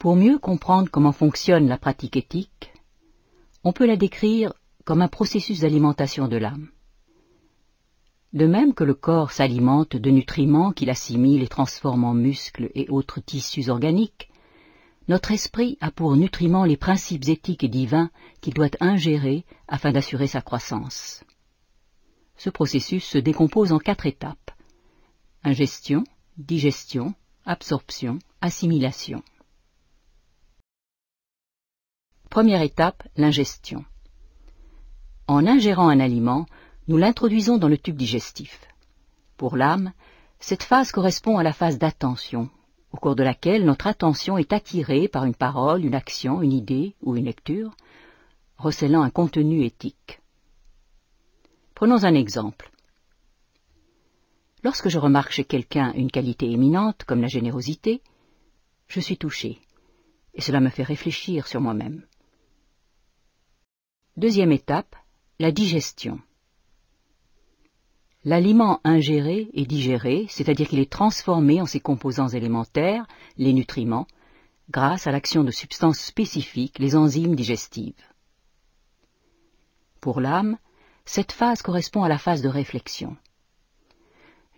Pour mieux comprendre comment fonctionne la pratique éthique, on peut la décrire comme un processus d'alimentation de l'âme. De même que le corps s'alimente de nutriments qu'il assimile et transforme en muscles et autres tissus organiques, notre esprit a pour nutriments les principes éthiques et divins qu'il doit ingérer afin d'assurer sa croissance. Ce processus se décompose en quatre étapes. Ingestion, digestion, absorption, assimilation. Première étape, l'ingestion. En ingérant un aliment, nous l'introduisons dans le tube digestif. Pour l'âme, cette phase correspond à la phase d'attention, au cours de laquelle notre attention est attirée par une parole, une action, une idée ou une lecture, recélant un contenu éthique. Prenons un exemple. Lorsque je remarque chez quelqu'un une qualité éminente, comme la générosité, je suis touché, et cela me fait réfléchir sur moi-même. Deuxième étape, la digestion. L'aliment ingéré est digéré, c'est-à-dire qu'il est transformé en ses composants élémentaires, les nutriments, grâce à l'action de substances spécifiques, les enzymes digestives. Pour l'âme, cette phase correspond à la phase de réflexion.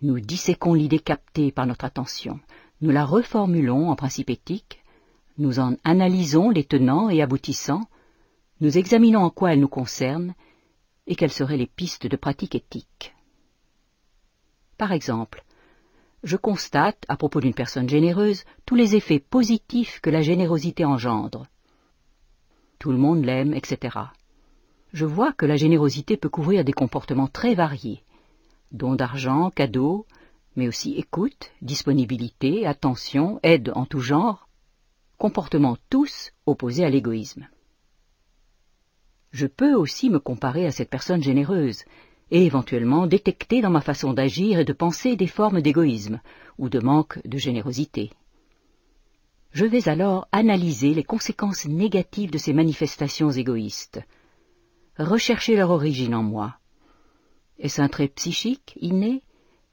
Nous disséquons l'idée captée par notre attention, nous la reformulons en principe éthique, nous en analysons les tenants et aboutissants, nous examinons en quoi elle nous concerne et quelles seraient les pistes de pratique éthique. Par exemple, je constate, à propos d'une personne généreuse, tous les effets positifs que la générosité engendre. Tout le monde l'aime, etc. Je vois que la générosité peut couvrir des comportements très variés dons d'argent, cadeaux, mais aussi écoute, disponibilité, attention, aide en tout genre, comportements tous opposés à l'égoïsme. Je peux aussi me comparer à cette personne généreuse et éventuellement détecter dans ma façon d'agir et de penser des formes d'égoïsme ou de manque de générosité. Je vais alors analyser les conséquences négatives de ces manifestations égoïstes, rechercher leur origine en moi, est-ce un trait psychique, inné,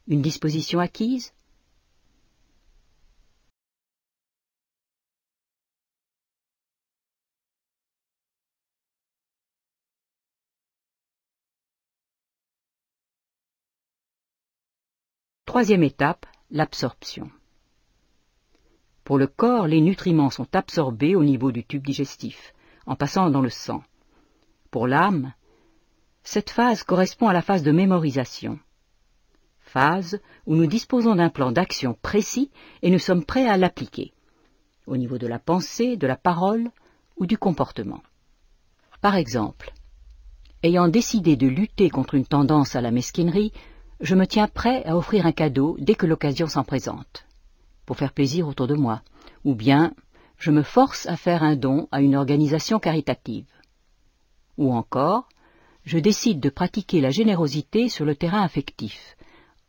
une disposition acquise? Troisième étape, l'absorption. Pour le corps, les nutriments sont absorbés au niveau du tube digestif, en passant dans le sang. Pour l'âme, cette phase correspond à la phase de mémorisation. Phase où nous disposons d'un plan d'action précis et nous sommes prêts à l'appliquer, au niveau de la pensée, de la parole ou du comportement. Par exemple, ayant décidé de lutter contre une tendance à la mesquinerie, je me tiens prêt à offrir un cadeau dès que l'occasion s'en présente, pour faire plaisir autour de moi, ou bien je me force à faire un don à une organisation caritative. Ou encore, je décide de pratiquer la générosité sur le terrain affectif,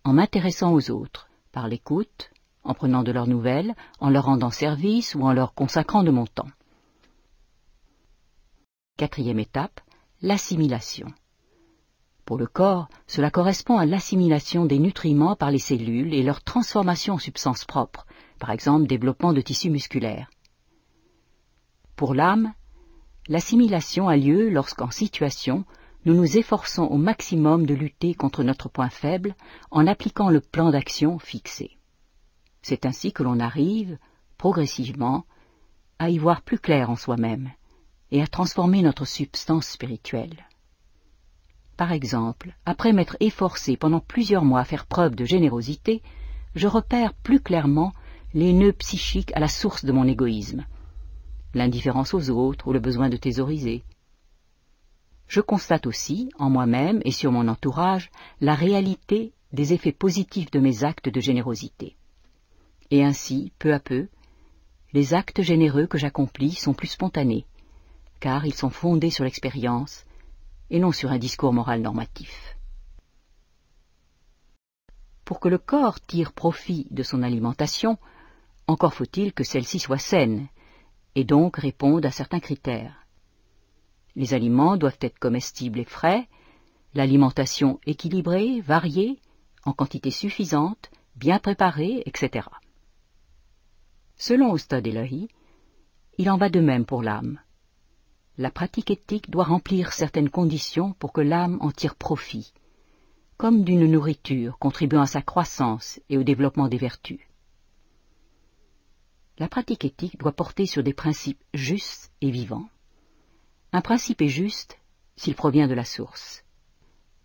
en m'intéressant aux autres, par l'écoute, en prenant de leurs nouvelles, en leur rendant service ou en leur consacrant de mon temps. Quatrième étape, l'assimilation. Pour le corps, cela correspond à l'assimilation des nutriments par les cellules et leur transformation en substances propres, par exemple développement de tissus musculaires. Pour l'âme, l'assimilation a lieu lorsqu'en situation, nous nous efforçons au maximum de lutter contre notre point faible en appliquant le plan d'action fixé. C'est ainsi que l'on arrive, progressivement, à y voir plus clair en soi-même et à transformer notre substance spirituelle. Par exemple, après m'être efforcé pendant plusieurs mois à faire preuve de générosité, je repère plus clairement les nœuds psychiques à la source de mon égoïsme, l'indifférence aux autres ou le besoin de thésauriser, je constate aussi, en moi-même et sur mon entourage, la réalité des effets positifs de mes actes de générosité. Et ainsi, peu à peu, les actes généreux que j'accomplis sont plus spontanés, car ils sont fondés sur l'expérience et non sur un discours moral normatif. Pour que le corps tire profit de son alimentation, encore faut-il que celle-ci soit saine, et donc réponde à certains critères. Les aliments doivent être comestibles et frais, l'alimentation équilibrée, variée, en quantité suffisante, bien préparée, etc. Selon Ostad Elahi, Il en va de même pour l'âme. La pratique éthique doit remplir certaines conditions pour que l'âme en tire profit, comme d'une nourriture contribuant à sa croissance et au développement des vertus. La pratique éthique doit porter sur des principes justes et vivants. Un principe est juste s'il provient de la source.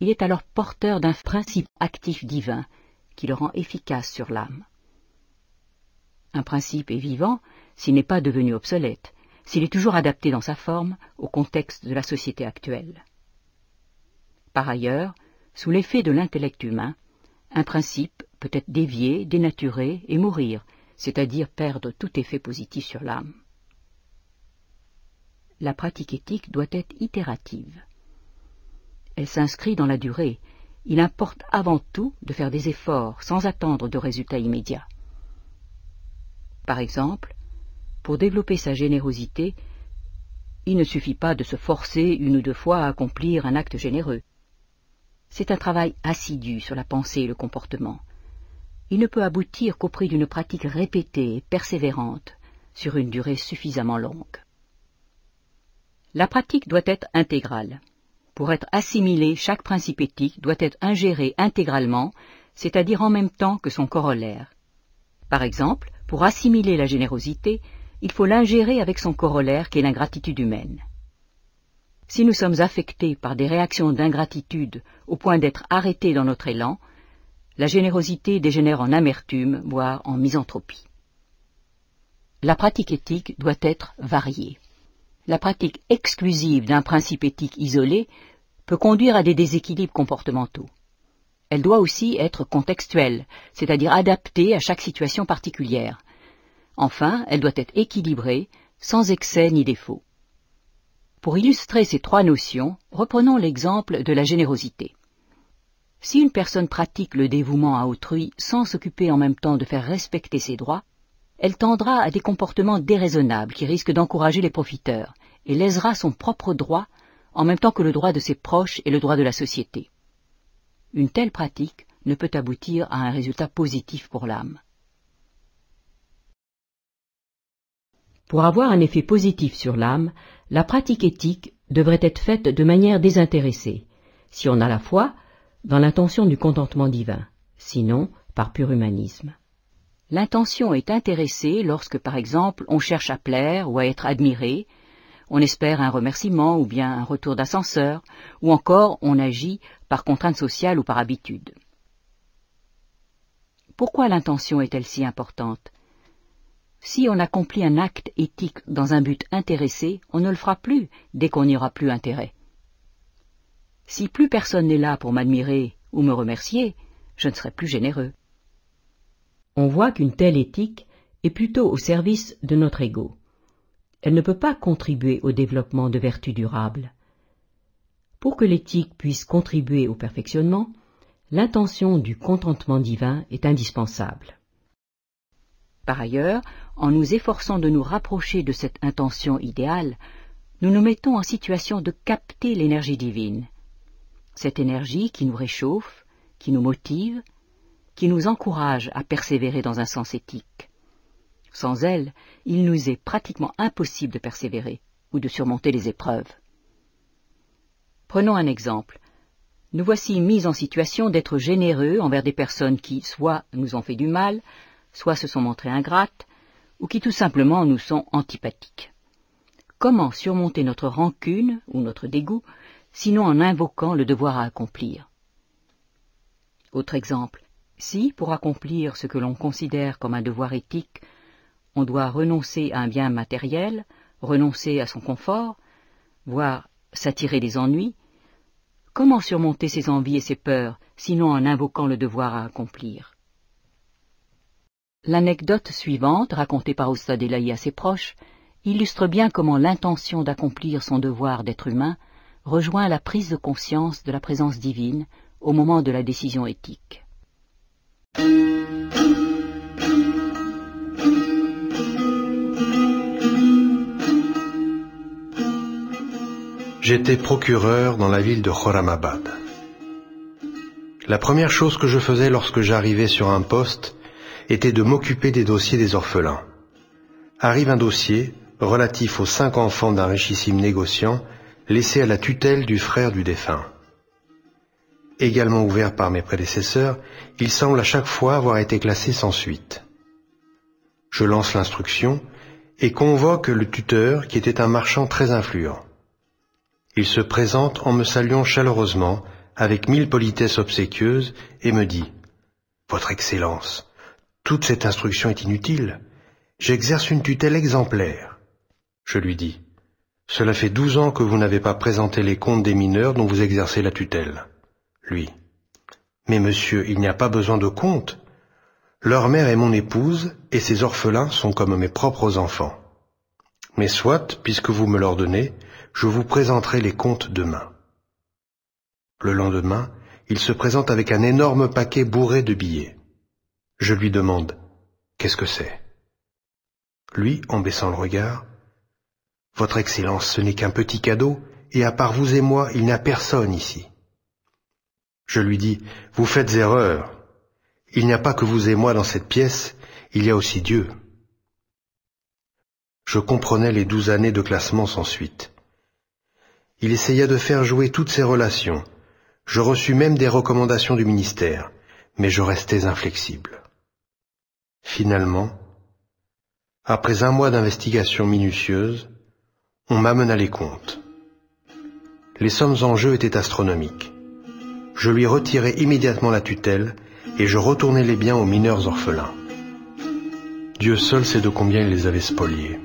Il est alors porteur d'un principe actif divin qui le rend efficace sur l'âme. Un principe est vivant s'il n'est pas devenu obsolète, s'il est toujours adapté dans sa forme au contexte de la société actuelle. Par ailleurs, sous l'effet de l'intellect humain, un principe peut être dévié, dénaturé et mourir, c'est-à-dire perdre tout effet positif sur l'âme. La pratique éthique doit être itérative. Elle s'inscrit dans la durée. Il importe avant tout de faire des efforts sans attendre de résultats immédiats. Par exemple, pour développer sa générosité, il ne suffit pas de se forcer une ou deux fois à accomplir un acte généreux. C'est un travail assidu sur la pensée et le comportement. Il ne peut aboutir qu'au prix d'une pratique répétée et persévérante sur une durée suffisamment longue. La pratique doit être intégrale. Pour être assimilé, chaque principe éthique doit être ingéré intégralement, c'est-à-dire en même temps que son corollaire. Par exemple, pour assimiler la générosité, il faut l'ingérer avec son corollaire qui est l'ingratitude humaine. Si nous sommes affectés par des réactions d'ingratitude au point d'être arrêtés dans notre élan, la générosité dégénère en amertume, voire en misanthropie. La pratique éthique doit être variée. La pratique exclusive d'un principe éthique isolé peut conduire à des déséquilibres comportementaux. Elle doit aussi être contextuelle, c'est-à-dire adaptée à chaque situation particulière. Enfin, elle doit être équilibrée, sans excès ni défaut. Pour illustrer ces trois notions, reprenons l'exemple de la générosité. Si une personne pratique le dévouement à autrui sans s'occuper en même temps de faire respecter ses droits, elle tendra à des comportements déraisonnables qui risquent d'encourager les profiteurs et lésera son propre droit en même temps que le droit de ses proches et le droit de la société. Une telle pratique ne peut aboutir à un résultat positif pour l'âme. Pour avoir un effet positif sur l'âme, la pratique éthique devrait être faite de manière désintéressée, si on a la foi, dans l'intention du contentement divin, sinon par pur humanisme. L'intention est intéressée lorsque, par exemple, on cherche à plaire ou à être admiré, on espère un remerciement ou bien un retour d'ascenseur, ou encore on agit par contrainte sociale ou par habitude. Pourquoi l'intention est-elle si importante? Si on accomplit un acte éthique dans un but intéressé, on ne le fera plus dès qu'on n'y aura plus intérêt. Si plus personne n'est là pour m'admirer ou me remercier, je ne serai plus généreux on voit qu'une telle éthique est plutôt au service de notre ego. Elle ne peut pas contribuer au développement de vertus durables. Pour que l'éthique puisse contribuer au perfectionnement, l'intention du contentement divin est indispensable. Par ailleurs, en nous efforçant de nous rapprocher de cette intention idéale, nous nous mettons en situation de capter l'énergie divine. Cette énergie qui nous réchauffe, qui nous motive, qui nous encourage à persévérer dans un sens éthique. Sans elle, il nous est pratiquement impossible de persévérer ou de surmonter les épreuves. Prenons un exemple. Nous voici mis en situation d'être généreux envers des personnes qui soit nous ont fait du mal, soit se sont montrées ingrates, ou qui tout simplement nous sont antipathiques. Comment surmonter notre rancune ou notre dégoût, sinon en invoquant le devoir à accomplir? Autre exemple, si, pour accomplir ce que l'on considère comme un devoir éthique, on doit renoncer à un bien matériel, renoncer à son confort, voire s'attirer des ennuis, comment surmonter ses envies et ses peurs, sinon en invoquant le devoir à accomplir? L'anecdote suivante, racontée par Oustad Elahi à ses proches, illustre bien comment l'intention d'accomplir son devoir d'être humain rejoint la prise de conscience de la présence divine au moment de la décision éthique. J'étais procureur dans la ville de Khoramabad. La première chose que je faisais lorsque j'arrivais sur un poste était de m'occuper des dossiers des orphelins. Arrive un dossier, relatif aux cinq enfants d'un richissime négociant laissés à la tutelle du frère du défunt. Également ouvert par mes prédécesseurs, il semble à chaque fois avoir été classé sans suite. Je lance l'instruction et convoque le tuteur qui était un marchand très influent. Il se présente en me saluant chaleureusement avec mille politesses obséquieuses et me dit ⁇ Votre Excellence, toute cette instruction est inutile. J'exerce une tutelle exemplaire. Je lui dis, Cela fait douze ans que vous n'avez pas présenté les comptes des mineurs dont vous exercez la tutelle. Lui, Mais monsieur, il n'y a pas besoin de comptes. Leur mère est mon épouse, et ces orphelins sont comme mes propres enfants. Mais soit, puisque vous me l'ordonnez, je vous présenterai les comptes demain. Le lendemain, il se présente avec un énorme paquet bourré de billets. Je lui demande Qu'est-ce que c'est? Lui, en baissant le regard, Votre Excellence, ce n'est qu'un petit cadeau, et à part vous et moi, il n'y a personne ici. Je lui dis Vous faites erreur. Il n'y a pas que vous et moi dans cette pièce, il y a aussi Dieu. Je comprenais les douze années de classement sans suite. Il essaya de faire jouer toutes ses relations, je reçus même des recommandations du ministère, mais je restais inflexible. Finalement, après un mois d'investigation minutieuse, on m'amena les comptes. Les sommes en jeu étaient astronomiques. Je lui retirai immédiatement la tutelle et je retournai les biens aux mineurs orphelins. Dieu seul sait de combien il les avait spoliés.